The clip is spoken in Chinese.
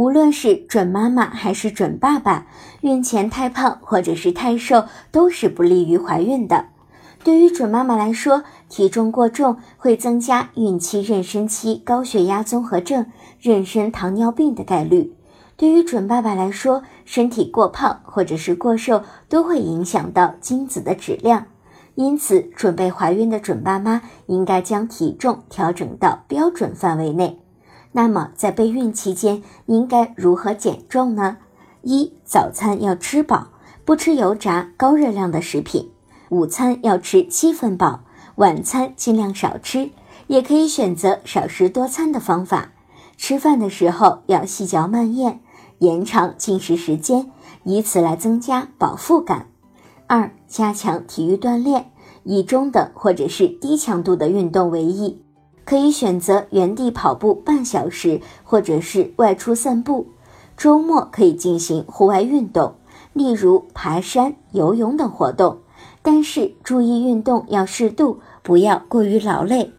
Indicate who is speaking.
Speaker 1: 无论是准妈妈还是准爸爸，孕前太胖或者是太瘦都是不利于怀孕的。对于准妈妈来说，体重过重会增加孕期妊娠期高血压综合症、妊娠糖尿病的概率。对于准爸爸来说，身体过胖或者是过瘦都会影响到精子的质量。因此，准备怀孕的准爸妈应该将体重调整到标准范围内。那么，在备孕期间应该如何减重呢？一、早餐要吃饱，不吃油炸高热量的食品；午餐要吃七分饱，晚餐尽量少吃，也可以选择少食多餐的方法。吃饭的时候要细嚼慢咽。延长进食时间，以此来增加饱腹感。二、加强体育锻炼，以中等或者是低强度的运动为宜，可以选择原地跑步半小时，或者是外出散步。周末可以进行户外运动，例如爬山、游泳等活动，但是注意运动要适度，不要过于劳累。